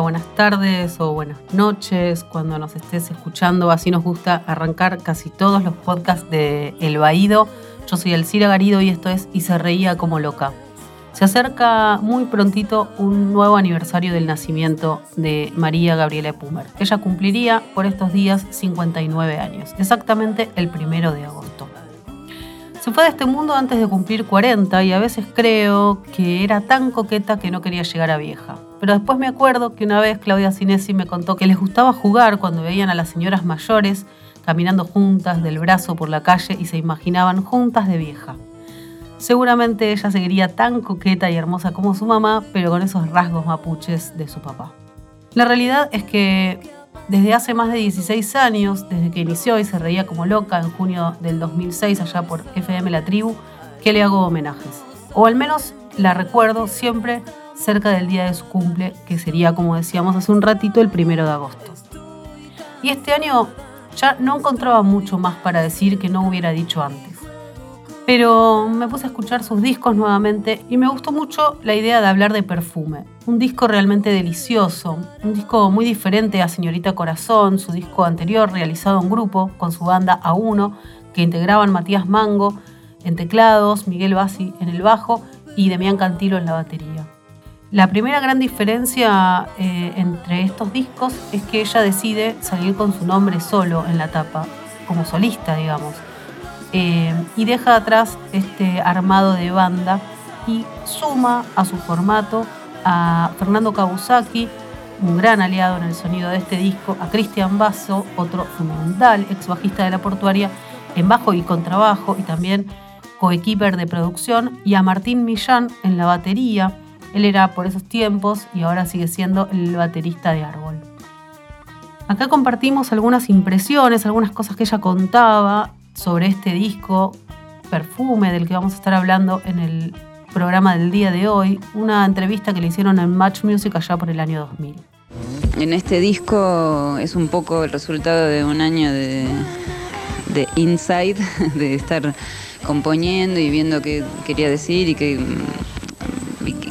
Buenas tardes o buenas noches cuando nos estés escuchando. Así nos gusta arrancar casi todos los podcasts de El Baído. Yo soy Elcira Garido y esto es Y se reía como loca. Se acerca muy prontito un nuevo aniversario del nacimiento de María Gabriela Pumer. Ella cumpliría por estos días 59 años, exactamente el primero de agosto. Se fue de este mundo antes de cumplir 40 y a veces creo que era tan coqueta que no quería llegar a vieja. Pero después me acuerdo que una vez Claudia Cinesi me contó que les gustaba jugar cuando veían a las señoras mayores caminando juntas del brazo por la calle y se imaginaban juntas de vieja. Seguramente ella seguiría tan coqueta y hermosa como su mamá, pero con esos rasgos mapuches de su papá. La realidad es que desde hace más de 16 años, desde que inició y se reía como loca en junio del 2006 allá por FM La Tribu, que le hago homenajes. O al menos la recuerdo siempre cerca del día de su cumple, que sería, como decíamos hace un ratito, el primero de agosto. Y este año ya no encontraba mucho más para decir que no hubiera dicho antes. Pero me puse a escuchar sus discos nuevamente y me gustó mucho la idea de hablar de perfume. Un disco realmente delicioso, un disco muy diferente a Señorita Corazón, su disco anterior realizado en grupo con su banda A1, que integraban Matías Mango en teclados, Miguel Bassi en el bajo y Demián Cantilo en la batería. La primera gran diferencia eh, entre estos discos es que ella decide salir con su nombre solo en la tapa, como solista, digamos. Eh, y deja atrás este armado de banda y suma a su formato a Fernando Kabusaki, un gran aliado en el sonido de este disco, a Cristian Basso, otro fundamental ex bajista de la portuaria, en bajo y contrabajo y también coequiper de producción, y a Martín Millán en la batería. Él era por esos tiempos y ahora sigue siendo el baterista de Árbol. Acá compartimos algunas impresiones, algunas cosas que ella contaba sobre este disco Perfume del que vamos a estar hablando en el programa del día de hoy, una entrevista que le hicieron en Match Music allá por el año 2000. En este disco es un poco el resultado de un año de, de inside, de estar componiendo y viendo qué quería decir y qué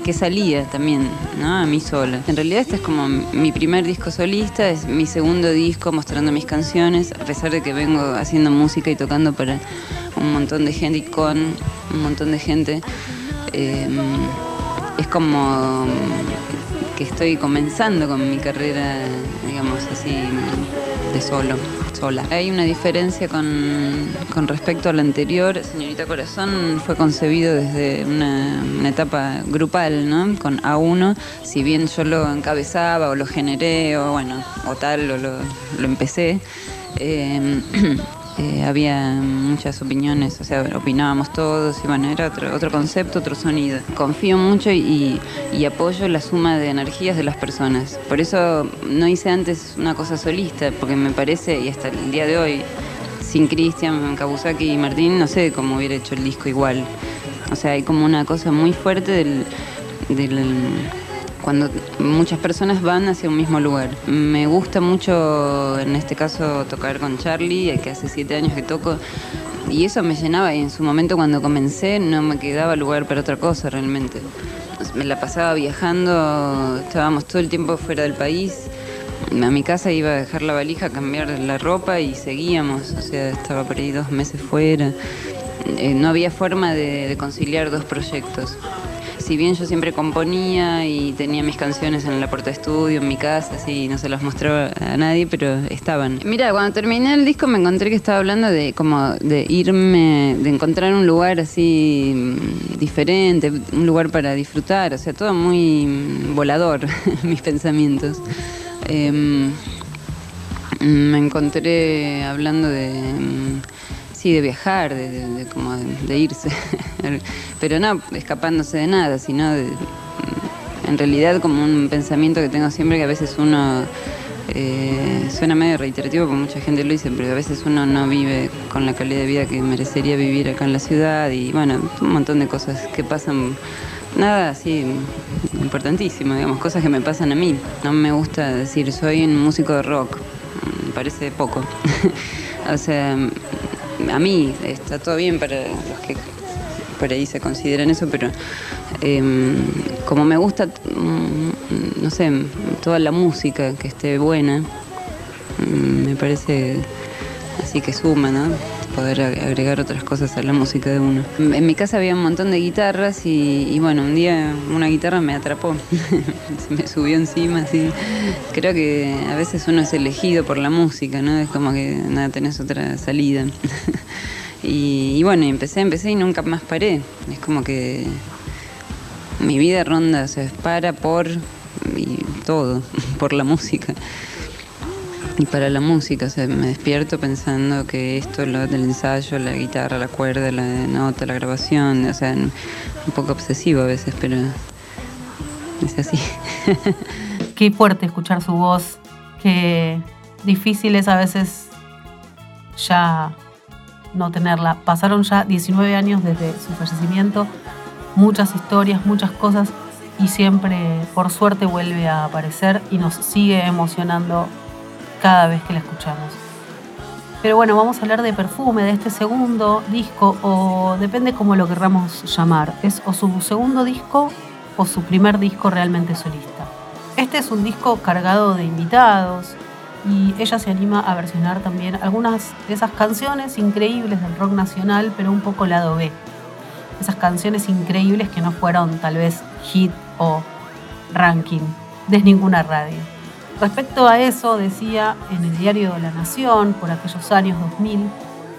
que salía también, ¿no? A mí sola. En realidad este es como mi primer disco solista, es mi segundo disco mostrando mis canciones, a pesar de que vengo haciendo música y tocando para un montón de gente y con un montón de gente. Em, es como que estoy comenzando con mi carrera, digamos así, de solo. Hay una diferencia con, respecto a lo anterior. Señorita Corazón fue concebido desde una, etapa grupal, ¿no? Con A1, si bien yo lo encabezaba o lo generé o bueno, o tal, o lo, empecé. Eh, Eh, había muchas opiniones, o sea, opinábamos todos y bueno, era otro, otro concepto, otro sonido. Confío mucho y, apoyo la suma de energías de las personas. Por eso no hice antes una cosa solista, porque me parece, y hasta el día de hoy, sin Cristian, Kabusaki y Martín, no sé cómo hubiera hecho el disco igual. O sea, hay como una cosa muy fuerte del, del cuando muchas personas van hacia un mismo lugar. Me gusta mucho, en este caso, tocar con Charlie, que hace siete años que toco, y eso me llenaba y en su momento cuando comencé no me quedaba lugar para otra cosa realmente. Me la pasaba viajando, estábamos todo el tiempo fuera del país. A mi casa iba a dejar la valija, cambiar la ropa y seguíamos, o sea, estaba por ahí dos meses fuera. Eh, no había forma de conciliar dos proyectos si bien yo siempre componía y tenía mis canciones en la puerta de estudio, en mi casa, así no se las mostraba a nadie, pero estaban. Mira, cuando terminé el disco me encontré que estaba hablando de como de irme, de encontrar un lugar así mm, diferente, un lugar para disfrutar, o sea, todo muy volador, mis pensamientos. Em, me encontré hablando de mm, sí, de viajar, de, como de, irse, pero no escapándose de nada, sino en realidad como un pensamiento que tengo siempre que a veces uno eh, suena medio reiterativo porque mucha gente lo dice, pero a veces uno no vive con la calidad de vida que merecería vivir acá en la ciudad y bueno, un montón de cosas que pasan, nada así importantísimo, digamos, cosas que me pasan a mí. No me gusta decir soy un músico de rock, parece poco. o sea, a mí está todo bien para los que por ahí se consideran eso, pero em, como me gusta, mm, no sé, toda la música que esté buena, mm, me parece así que suma, ¿no? Poder agregar otras cosas a la música de uno. En mi casa había un montón de guitarras y, bueno, un día una guitarra me atrapó, se me subió encima, así. Creo que a veces uno es elegido por la música, ¿no? Es como que nada, tenés otra salida. y, bueno, empecé, empecé y nunca más paré. Es como que mi vida ronda, se para por y todo, por la música y para la música. O sea, me despierto pensando que esto, lo del ensayo, la guitarra, la cuerda, la nota, la grabación, o sea, un poco obsesivo a veces, pero es así. Qué fuerte escuchar su voz, qué difícil es a veces ya no tenerla. Pasaron ya 19 años desde su fallecimiento, muchas historias, muchas cosas y siempre, por suerte, vuelve a aparecer y nos sigue emocionando cada vez que la escuchamos. Pero bueno, vamos a hablar de perfume, de este segundo disco, o depende cómo lo querramos llamar. Es o su segundo disco o su primer disco realmente solista. Este es un disco cargado de invitados y ella se anima a versionar también algunas de esas canciones increíbles del rock nacional, pero un poco lado B. Esas canciones increíbles que no fueron tal vez hit o ranking de ninguna radio. Respecto a eso, decía en el diario La Nación, por aquellos años 2000,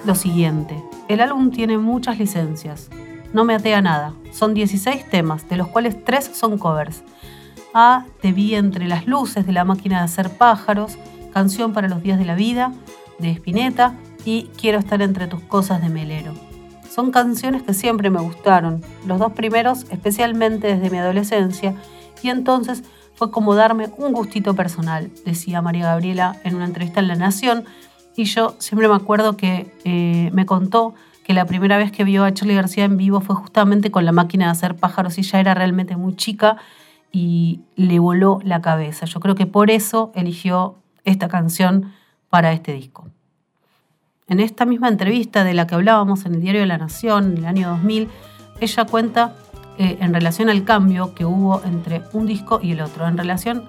lo siguiente. El álbum tiene muchas licencias. No me atea nada. Son 16 temas, de los cuales 3 son covers. A Te vi entre las luces de la máquina de hacer pájaros, Canción para los días de la vida, de Spinetta, y Quiero estar entre tus cosas de Melero. Son canciones que siempre me gustaron, los dos primeros especialmente desde mi adolescencia, y entonces fue como darme un gustito personal, decía María Gabriela en una entrevista en La Nación. Y yo siempre me acuerdo que eh, me contó que la primera vez que vio a Charlie García en vivo fue justamente con la máquina de hacer pájaros y ya era realmente muy chica y le voló la cabeza. Yo creo que por eso eligió esta canción para este disco. En esta misma entrevista de la que hablábamos en el diario de La Nación en el año 2000, ella cuenta eh, en relación al cambio que hubo entre un disco y el otro, en relación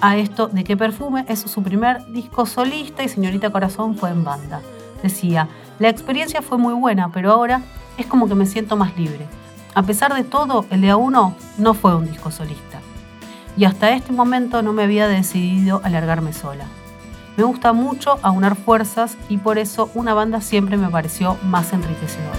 a esto de que Perfume es su primer disco solista y Señorita Corazón fue en banda. Decía, la experiencia fue muy buena, pero ahora es como que me siento más libre. A pesar de todo, el de A1 no fue un disco solista. Y hasta este momento no me había decidido a largarme sola. Me gusta mucho aunar fuerzas y por eso una banda siempre me pareció más enriquecedora.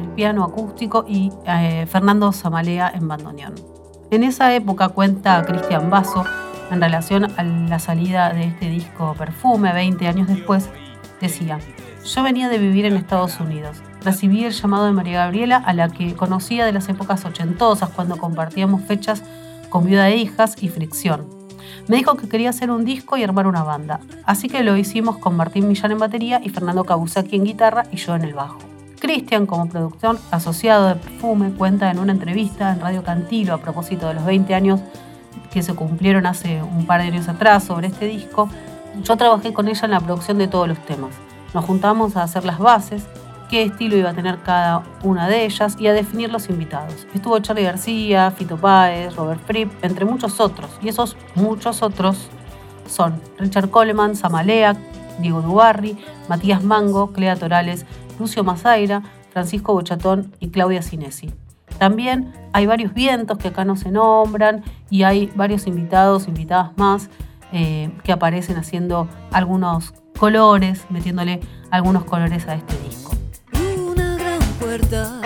En piano acústico y eh, Fernando Zamalea en bandoneón. En esa época cuenta Cristian Basso en relación a la salida de este disco Perfume 20 años después, decía, yo venía de vivir en Estados Unidos. Recibí el llamado de María Gabriela, a la que conocía de las épocas ochentosas, cuando compartíamos fechas con Viuda de Hijas y Fricción. Me dijo que quería hacer un disco y armar una banda, así que lo hicimos con Martín Millán en batería y Fernando Cabusaki en guitarra y yo en el bajo. Cristian, como productor asociado de Perfume, cuenta en una entrevista en Radio Cantilo a propósito de los 20 años que se cumplieron hace un par de años atrás sobre este disco. Yo trabajé con ella en la producción de todos los temas. Nos juntamos a hacer las bases, qué estilo iba a tener cada una de ellas y a definir los invitados. Estuvo Charlie García, Fito Páez, Robert Fripp, entre muchos otros. Y esos muchos otros son Richard Coleman, Samalea, Diego Dubarri, Matías Mango, Clea Torales, Lucio Mazaira, Francisco Bochatón y Claudia Cinesi. También hay varios vientos que acá no se nombran y hay varios invitados, invitadas más, eh, que aparecen haciendo algunos colores, metiéndole algunos colores a este disco. Una gran puerta,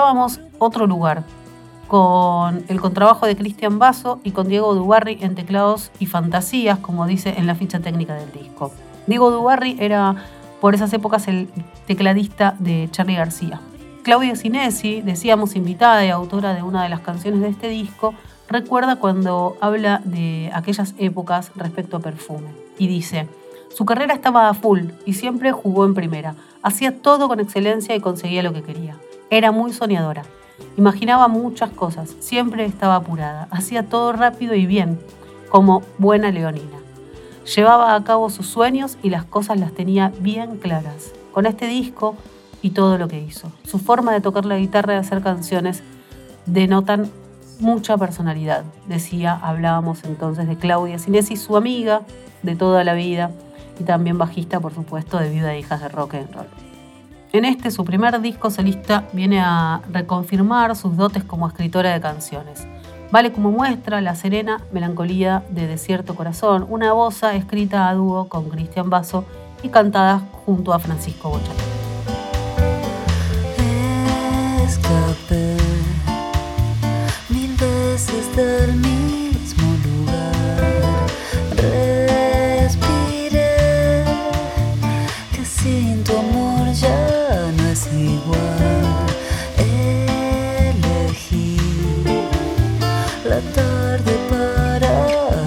Escuchábamos Otro Lugar, con el contrabajo de Cristian Basso y con Diego Dubarri en teclados y fantasías, como dice en la ficha técnica del disco. Diego Dubarri era por esas épocas el tecladista de Charlie García. Claudia Cinesi, decíamos invitada y autora de una de las canciones de este disco, recuerda cuando habla de aquellas épocas respecto a perfume y dice, su carrera estaba a full y siempre jugó en primera, hacía todo con excelencia y conseguía lo que quería. Era muy soñadora. Imaginaba muchas cosas, siempre estaba apurada, hacía todo rápido y bien, como buena leonina. Llevaba a cabo sus sueños y las cosas las tenía bien claras. Con este disco y todo lo que hizo. Su forma de tocar la guitarra y hacer canciones denotan mucha personalidad. Decía, hablábamos entonces de Claudia Sinesi, su amiga de toda la vida y también bajista, por supuesto, de Viuda e Hijas de Rock and Roll. En este, su primer disco solista, viene a reconfirmar sus dotes como escritora de canciones. Vale como muestra la serena melancolía de Desierto Corazón, una boza escrita a dúo con Cristian Basso y cantada junto a Francisco Bocha. Escapé mil veces del para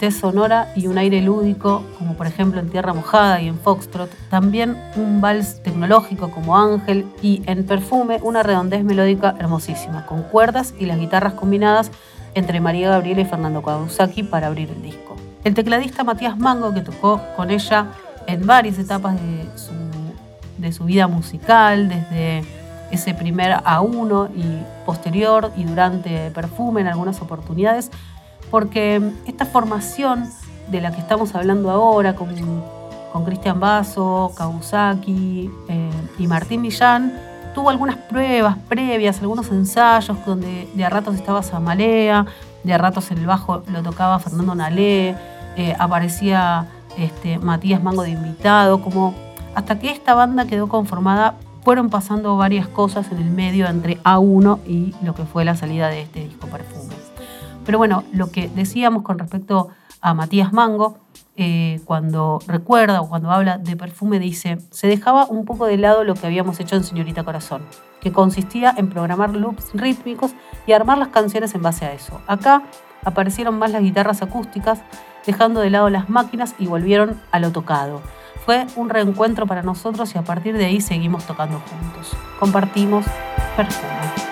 exquisitez sonora y un aire lúdico, como por ejemplo en Tierra Mojada y en Foxtrot. También un vals tecnológico como Ángel y en Perfume una redondez melódica hermosísima, con cuerdas y las guitarras combinadas entre María Gabriela y Fernando Kawasaki para abrir el disco. El tecladista Matías Mango, que tocó con ella en varias etapas de su, de su vida musical, desde ese primer A1 y posterior y durante Perfume en algunas oportunidades, porque esta formación de la que estamos hablando ahora con, con Cristian Basso, Kawasaki eh, y Martín Millán, tuvo algunas pruebas previas, algunos ensayos donde de a ratos estaba Samalea, de a ratos en el bajo lo tocaba Fernando Nalé, eh, aparecía este, Matías Mango de invitado, como hasta que esta banda quedó conformada fueron pasando varias cosas en el medio entre A1 y lo que fue la salida de este disco Perfume. Pero bueno, lo que decíamos con respecto a Matías Mango, eh, cuando recuerda o cuando habla de perfume, dice, se dejaba un poco de lado lo que habíamos hecho en Señorita Corazón, que consistía en programar loops rítmicos y armar las canciones en base a eso. Acá aparecieron más las guitarras acústicas, dejando de lado las máquinas y volvieron a lo tocado. Fue un reencuentro para nosotros y a partir de ahí seguimos tocando juntos. Compartimos perfume.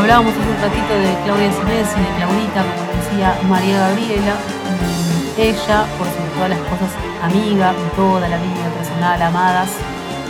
Hablábamos hace un ratito de Claudia Sinés y de Claudita, como decía María Gabriela. Ella, por sobre todas las cosas, amiga toda la vida personal, amadas,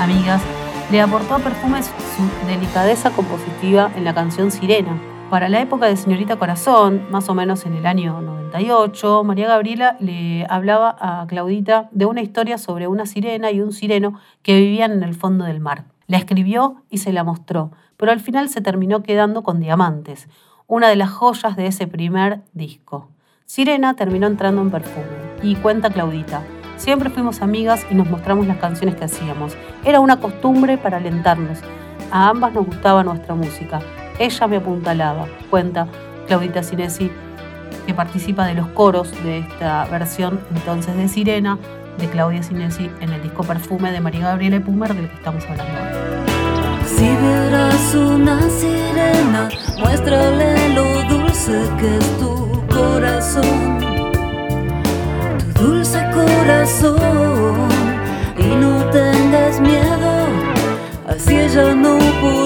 amigas, le aportó a Perfumes su delicadeza compositiva en la canción Sirena. Para la época de Señorita Corazón, más o menos en el año 98, María Gabriela le hablaba a Claudita de una historia sobre una sirena y un sireno que vivían en el fondo del mar. La escribió y se la mostró, pero al final se terminó quedando con Diamantes, una de las joyas de ese primer disco. Sirena terminó entrando en perfume y cuenta Claudita. Siempre fuimos amigas y nos mostramos las canciones que hacíamos. Era una costumbre para alentarnos. A ambas nos gustaba nuestra música. Ella me apuntalaba, cuenta Claudita Sinesi, que participa de los coros de esta versión entonces de Sirena de Claudia Sinesi en el disco Perfume de María Gabriela Pumer del que estamos hablando hoy. Si vieras una sirena, muéstrale lo dulce que es tu corazón, tu dulce corazón, y no tengas miedo, así ella no podrá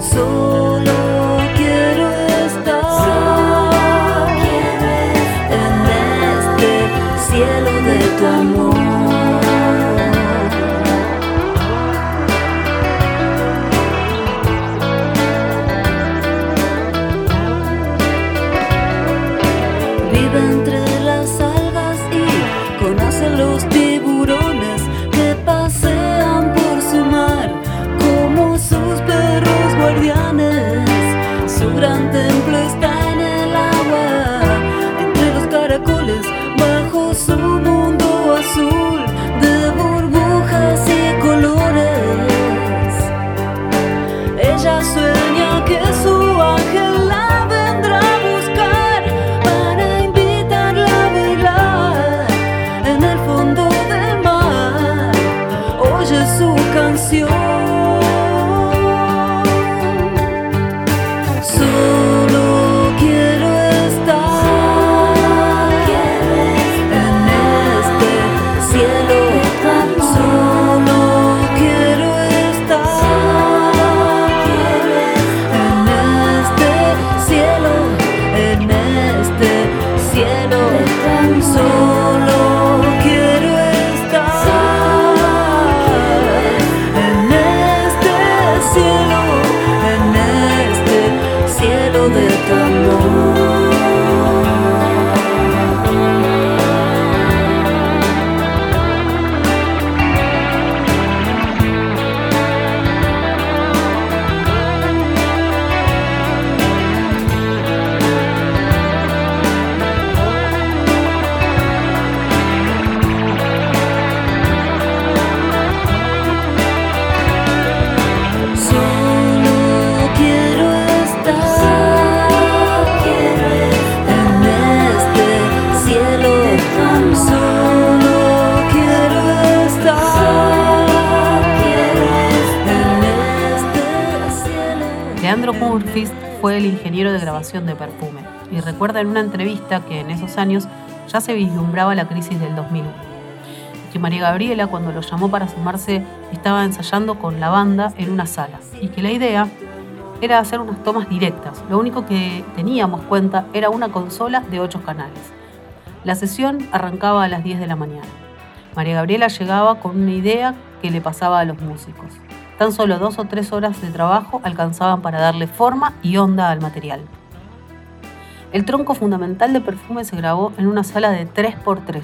Solo ingeniero de grabación de Perfume y recuerda en una entrevista que en esos años ya se vislumbraba la crisis del 2001 que María Gabriela cuando lo llamó para sumarse estaba ensayando con la banda en una sala y que la idea era hacer unas tomas directas. Lo único que teníamos cuenta era una consola de 8 canales. La sesión arrancaba a las 10 de la mañana. María Gabriela llegaba con una idea que le pasaba a los músicos. Tan solo dos o tres horas de trabajo alcanzaban para darle forma y onda al material. El tronco fundamental de perfume se grabó en una sala de 3x3.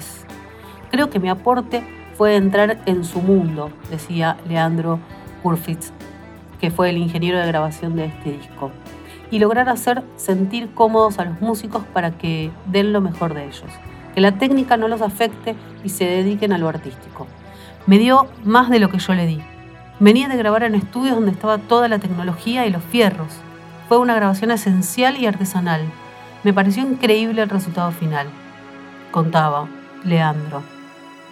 Creo que mi aporte fue entrar en su mundo, decía Leandro Kurfitz, que fue el ingeniero de grabación de este disco, y lograr hacer sentir cómodos a los músicos para que den lo mejor de ellos, que la técnica no los afecte y se dediquen a lo artístico. Me dio más de lo que yo le di. Venía de grabar en estudios donde estaba toda la tecnología y los fierros. Fue una grabación esencial y artesanal. Me pareció increíble el resultado final. Contaba Leandro.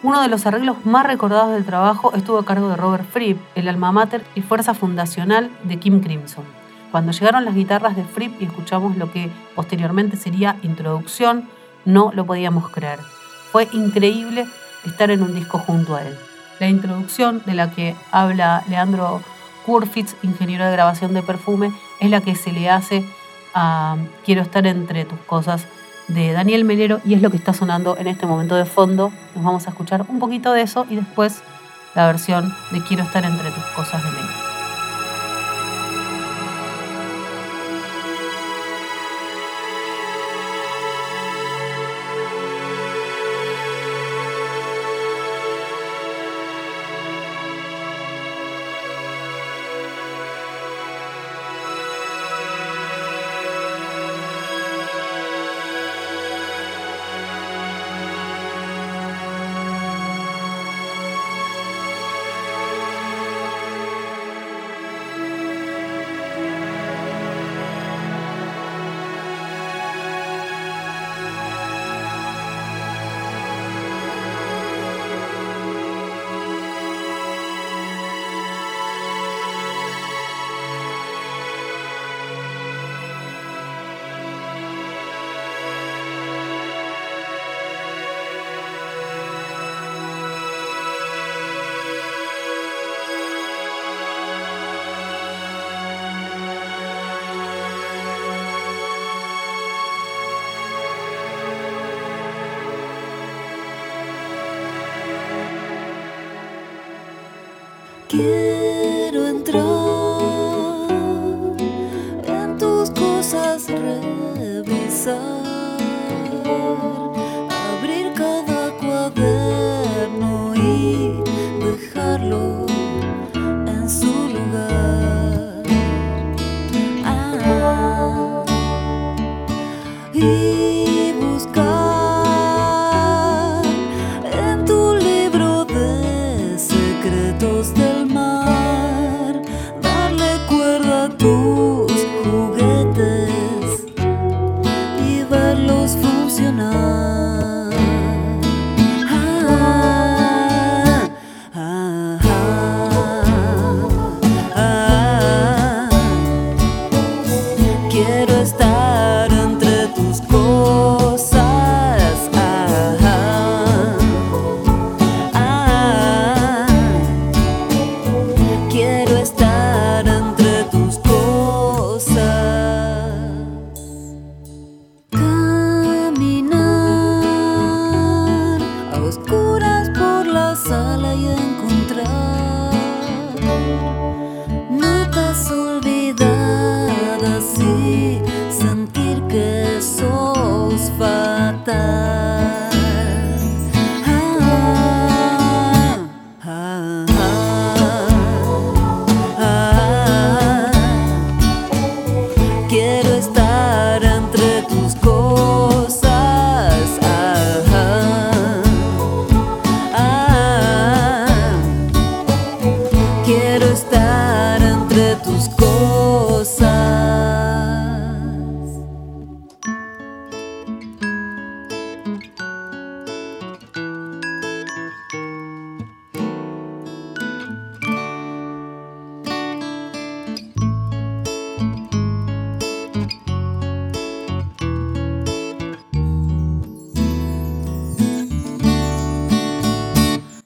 Uno de los arreglos más recordados del trabajo estuvo a cargo de Robert Fripp, el alma mater y fuerza fundacional de Kim Crimson. Cuando llegaron las guitarras de Fripp y escuchamos lo que posteriormente sería introducción, no lo podíamos creer. Fue increíble estar en un disco junto a él. La introducción de la que habla Leandro Kurfitz, ingeniero de grabación de perfume, es la que se le hace a Quiero estar entre tus cosas de Daniel Melero y es lo que está sonando en este momento de fondo. Nos vamos a escuchar un poquito de eso y después la versión de Quiero estar entre tus cosas de Melero.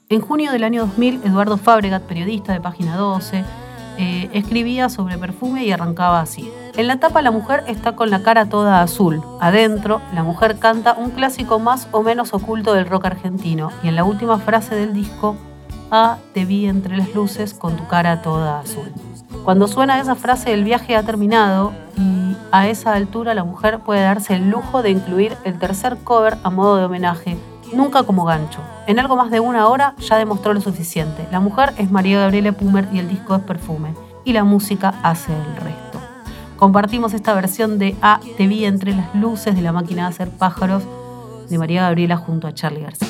En junio del año 2000, Eduardo Fabregat, periodista de Página 12, eh, escribía sobre perfume y arrancaba así. En la tapa la mujer está con la cara toda azul. Adentro, la mujer canta un clásico más o menos oculto del rock argentino. Y en la última frase del disco, Ah, te vi entre las luces con tu cara toda azul. Cuando suena esa frase, el viaje ha terminado y a esa altura la mujer puede darse el lujo de incluir el tercer cover a modo de homenaje, nunca como gancho. En algo más de una hora ya demostró lo suficiente. La mujer es María Gabriela Pumer y el disco es Perfume. Y la música hace el resto. Compartimos esta versión de A, te vi entre las luces de la máquina de hacer pájaros de María Gabriela junto a Charlie García.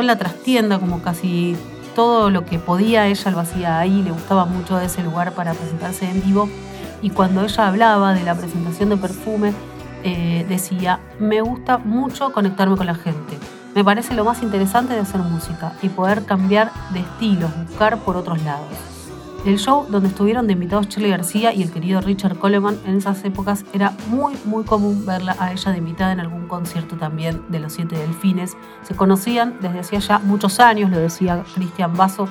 En la trastienda, como casi todo lo que podía, ella lo hacía ahí, le gustaba mucho ese lugar para presentarse en vivo. Y cuando ella hablaba de la presentación de Perfume, eh, decía, me gusta mucho conectarme con la gente. Me parece lo más interesante de hacer música y poder cambiar de estilos, buscar por otros lados. El show donde estuvieron de invitados Charlie García y el querido Richard Coleman en esas épocas era muy muy común verla a ella de invitada en algún concierto también de los Siete Delfines. Se conocían desde hacía ya muchos años, lo decía Cristian Basso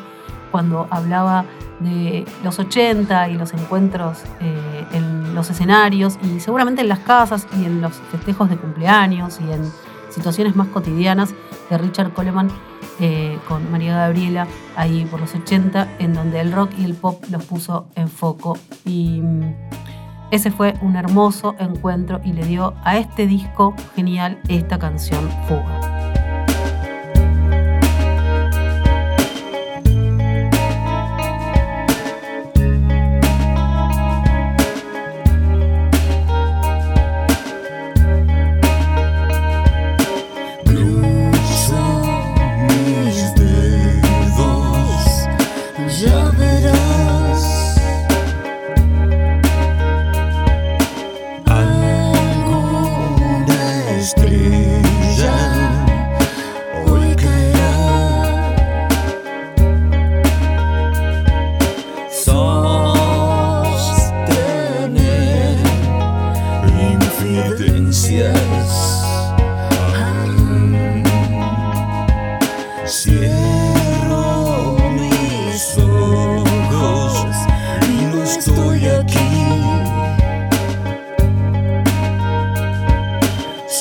cuando hablaba de los 80 y los encuentros eh, en los escenarios y seguramente en las casas y en los festejos de cumpleaños y en situaciones más cotidianas de Richard Coleman eh, con María Gabriela ahí por los 80, en donde el rock y el pop los puso en foco. Y mm, ese fue un hermoso encuentro y le dio a este disco genial esta canción Fuga.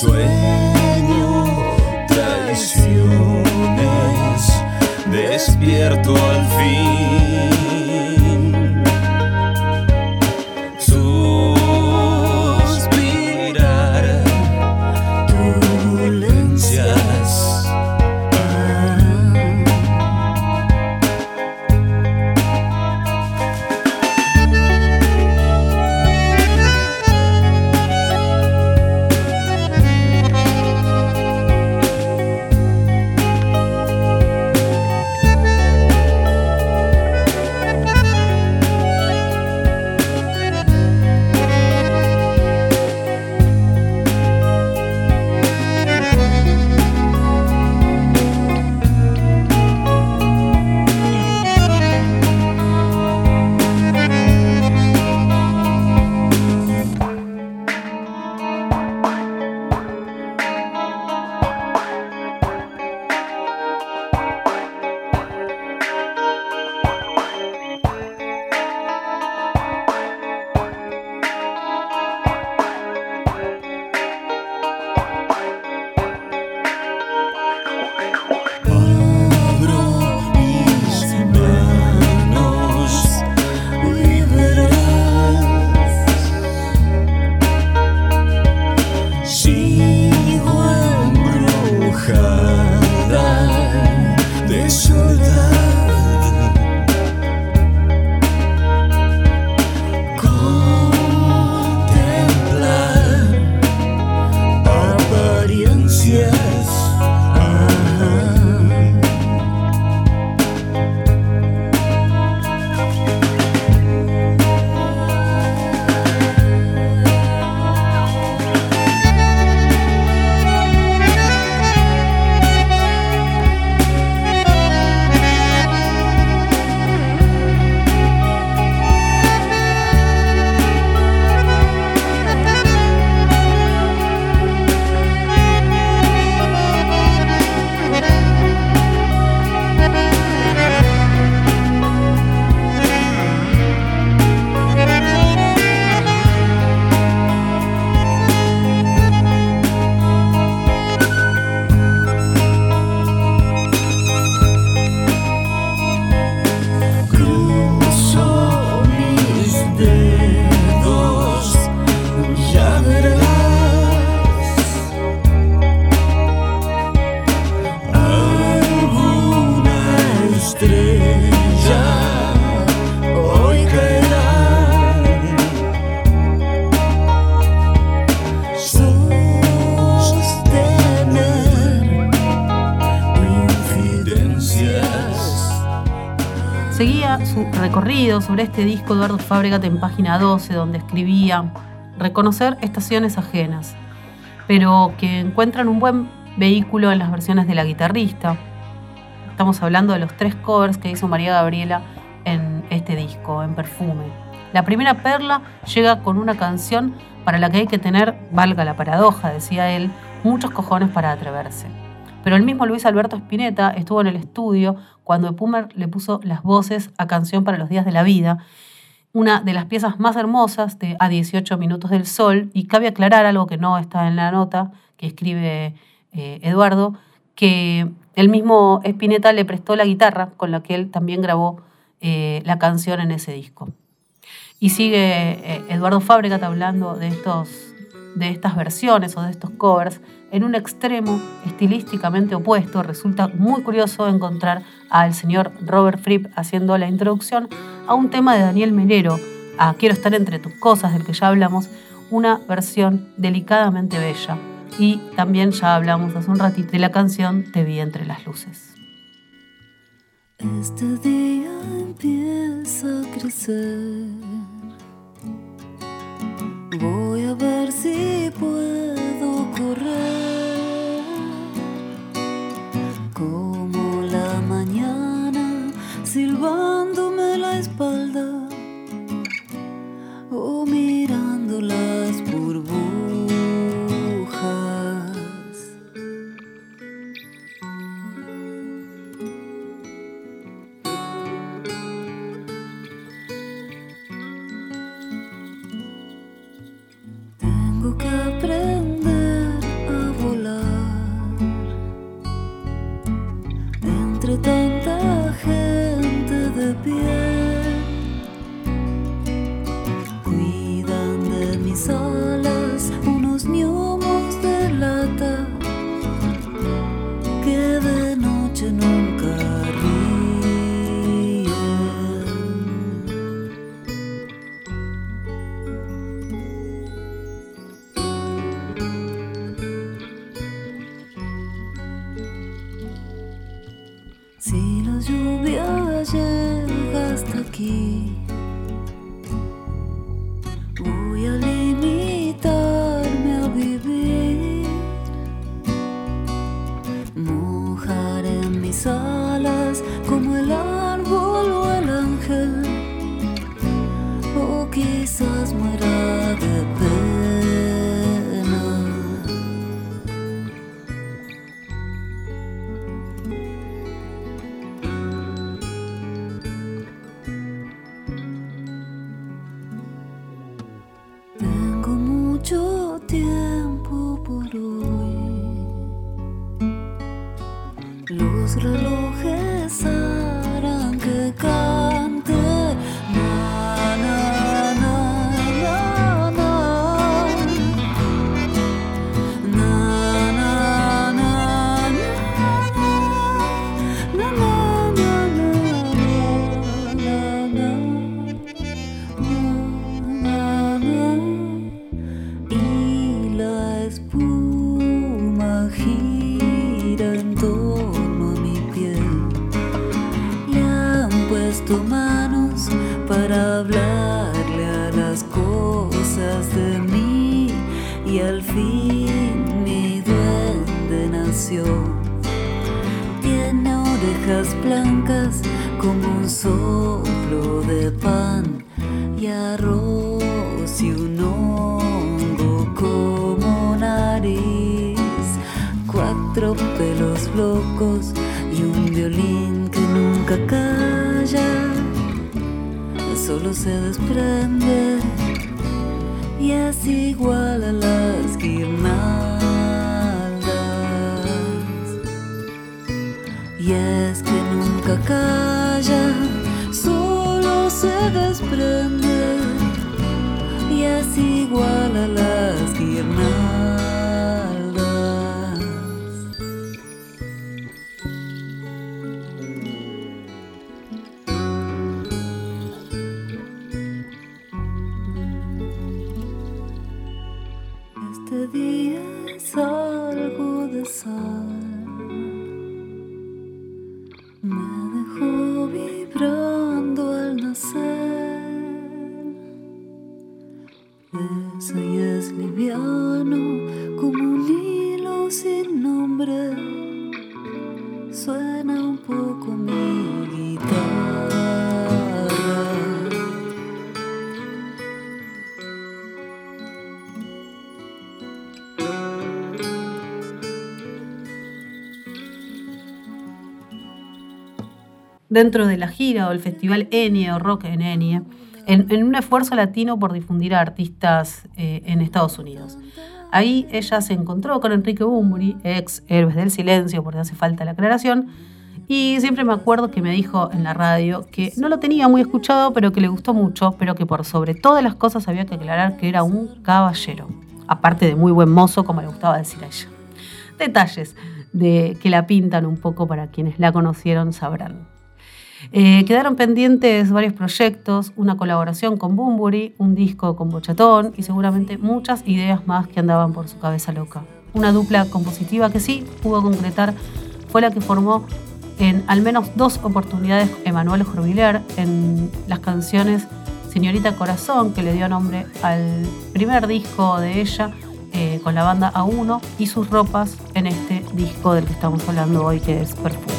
Sueño traiciones, despierto al fin. Sobre este disco Eduardo Fábregat en página 12, donde escribía reconocer estaciones ajenas, pero que encuentran un buen vehículo en las versiones de la guitarrista. Estamos hablando de los tres covers que hizo María Gabriela en este disco, en Perfume. La primera perla llega con una canción para la que hay que tener, valga la paradoja, decía él, muchos cojones para atreverse. Pero el mismo Luis Alberto Spinetta estuvo en el estudio cuando Epumer le puso las voces a Canción para los Días de la Vida, una de las piezas más hermosas de A 18 Minutos del Sol, y cabe aclarar algo que no está en la nota que escribe eh, Eduardo, que el mismo Spinetta le prestó la guitarra con la que él también grabó eh, la canción en ese disco. Y sigue eh, Eduardo Fábregat hablando de, estos, de estas versiones o de estos covers en un extremo estilísticamente opuesto. Resulta muy curioso encontrar al señor Robert Fripp haciendo la introducción a un tema de Daniel Melero, a Quiero estar entre tus cosas, del que ya hablamos, una versión delicadamente bella. Y también ya hablamos hace un ratito de la canción Te vi entre las luces. Este día empieza a crecer. Voy a ver si puedo correr silbándome la espalda o mirando Cuatro pelos locos y un violín que nunca calla. Solo se desprende y es igual a las guirnaldas. Y es que nunca calla, solo se desprende y es igual a las guirnaldas. Dentro de la gira o el festival Enie o Rock en Enie, en, en un esfuerzo latino por difundir a artistas eh, en Estados Unidos. Ahí ella se encontró con Enrique Bumburi, ex Héroes del Silencio, porque hace falta la aclaración, y siempre me acuerdo que me dijo en la radio que no lo tenía muy escuchado, pero que le gustó mucho, pero que por sobre todas las cosas había que aclarar que era un caballero, aparte de muy buen mozo, como le gustaba decir a ella. Detalles de que la pintan un poco para quienes la conocieron sabrán. Eh, quedaron pendientes varios proyectos, una colaboración con Bumburi, un disco con Bochatón y seguramente muchas ideas más que andaban por su cabeza loca. Una dupla compositiva que sí pudo concretar fue la que formó en al menos dos oportunidades Emanuel Jorviler en las canciones Señorita Corazón, que le dio nombre al primer disco de ella eh, con la banda A1 y sus ropas en este disco del que estamos hablando hoy, que es Perfume.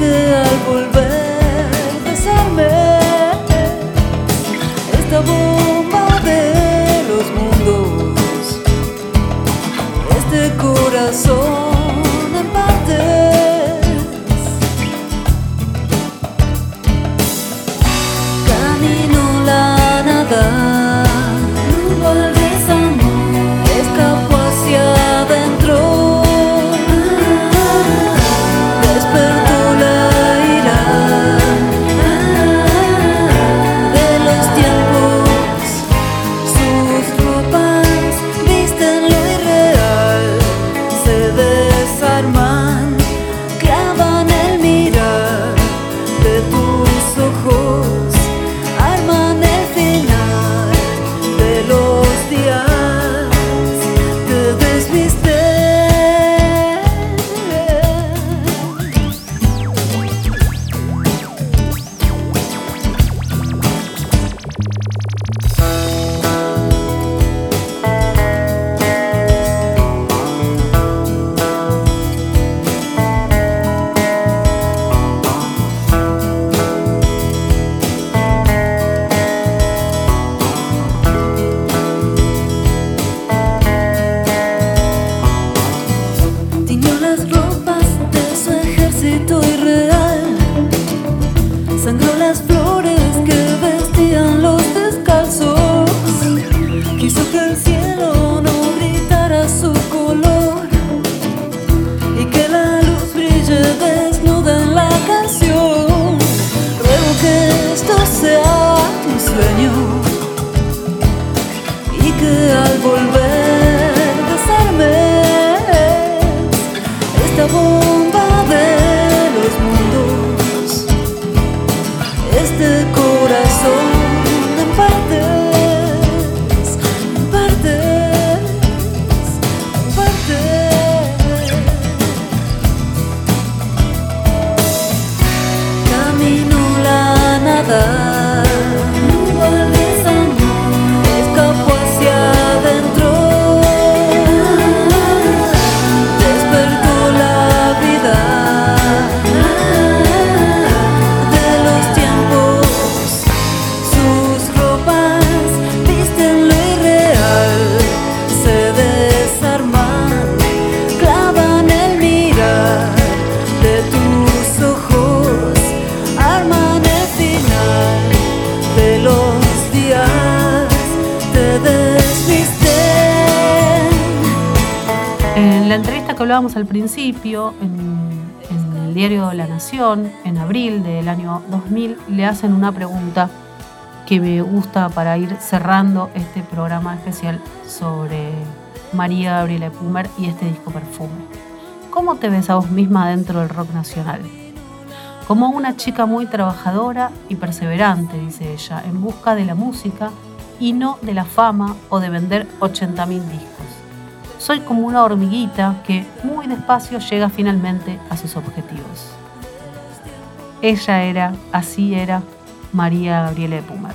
Que al volver principio, en, el diario La Nación, en abril del año 2000, le hacen una pregunta que me gusta para ir cerrando este programa especial sobre María Gabriela Pumer y este disco Perfume. ¿Cómo te ves a vos misma dentro del rock nacional? Como una chica muy trabajadora y perseverante, dice ella, en busca de la música y no de la fama o de vender 80.000 discos. Soy como una hormiguita que muy despacio llega finalmente a sus objetivos. Ella era, así era, María Gabriela de Pumer.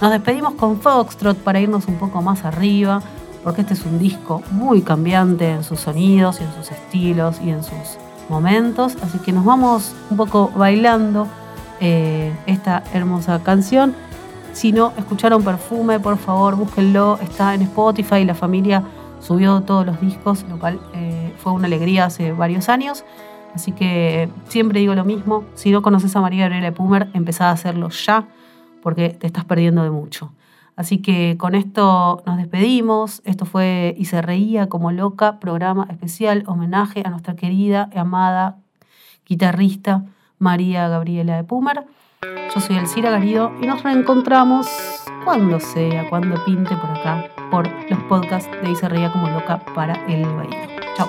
Nos despedimos con Foxtrot para irnos un poco más arriba, porque este es un disco muy cambiante en sus sonidos y en sus estilos y en sus momentos, así que nos vamos un poco bailando eh, esta hermosa canción. Si no escucharon Perfume, por favor búsquenlo, está en Spotify, la familia subió todos los discos, lo cual eh, fue una alegría hace varios años. Así que siempre digo lo mismo, si no conoces a María Gabriela Pumer, empezá a hacerlo ya, porque te estás perdiendo de mucho. Así que con esto nos despedimos. Esto fue Y se reía como loca, programa especial, homenaje a nuestra querida y amada guitarrista María Gabriela de Pumer. Yo soy Elcira Garido y nos reencontramos cuando sea, cuando pinte por acá, por los podcasts de reía como loca para el baile. Chao.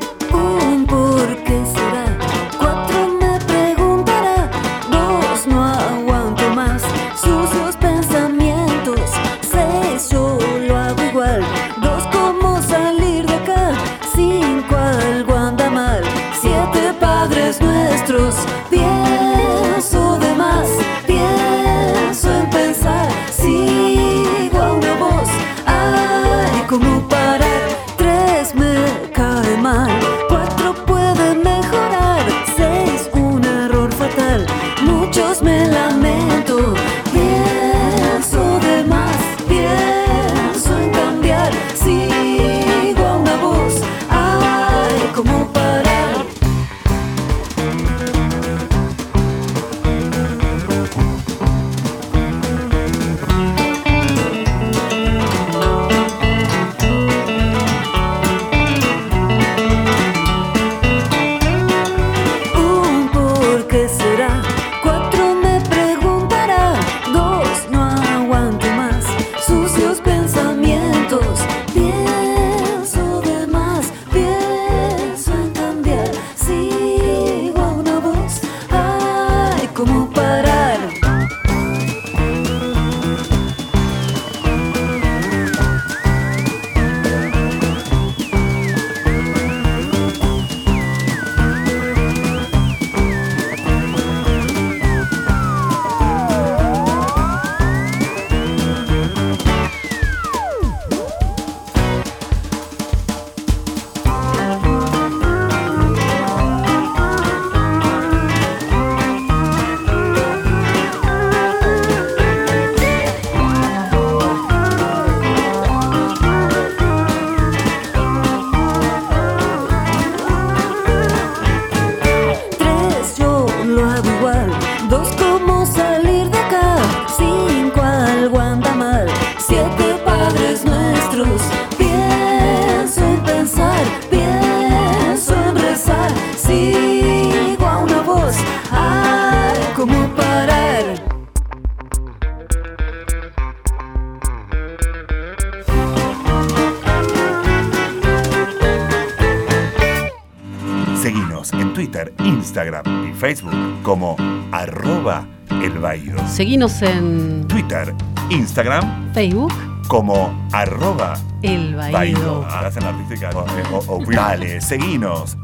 Seguinos en Twitter, Instagram Facebook, como arroba El Baído. O- Dale, seguinos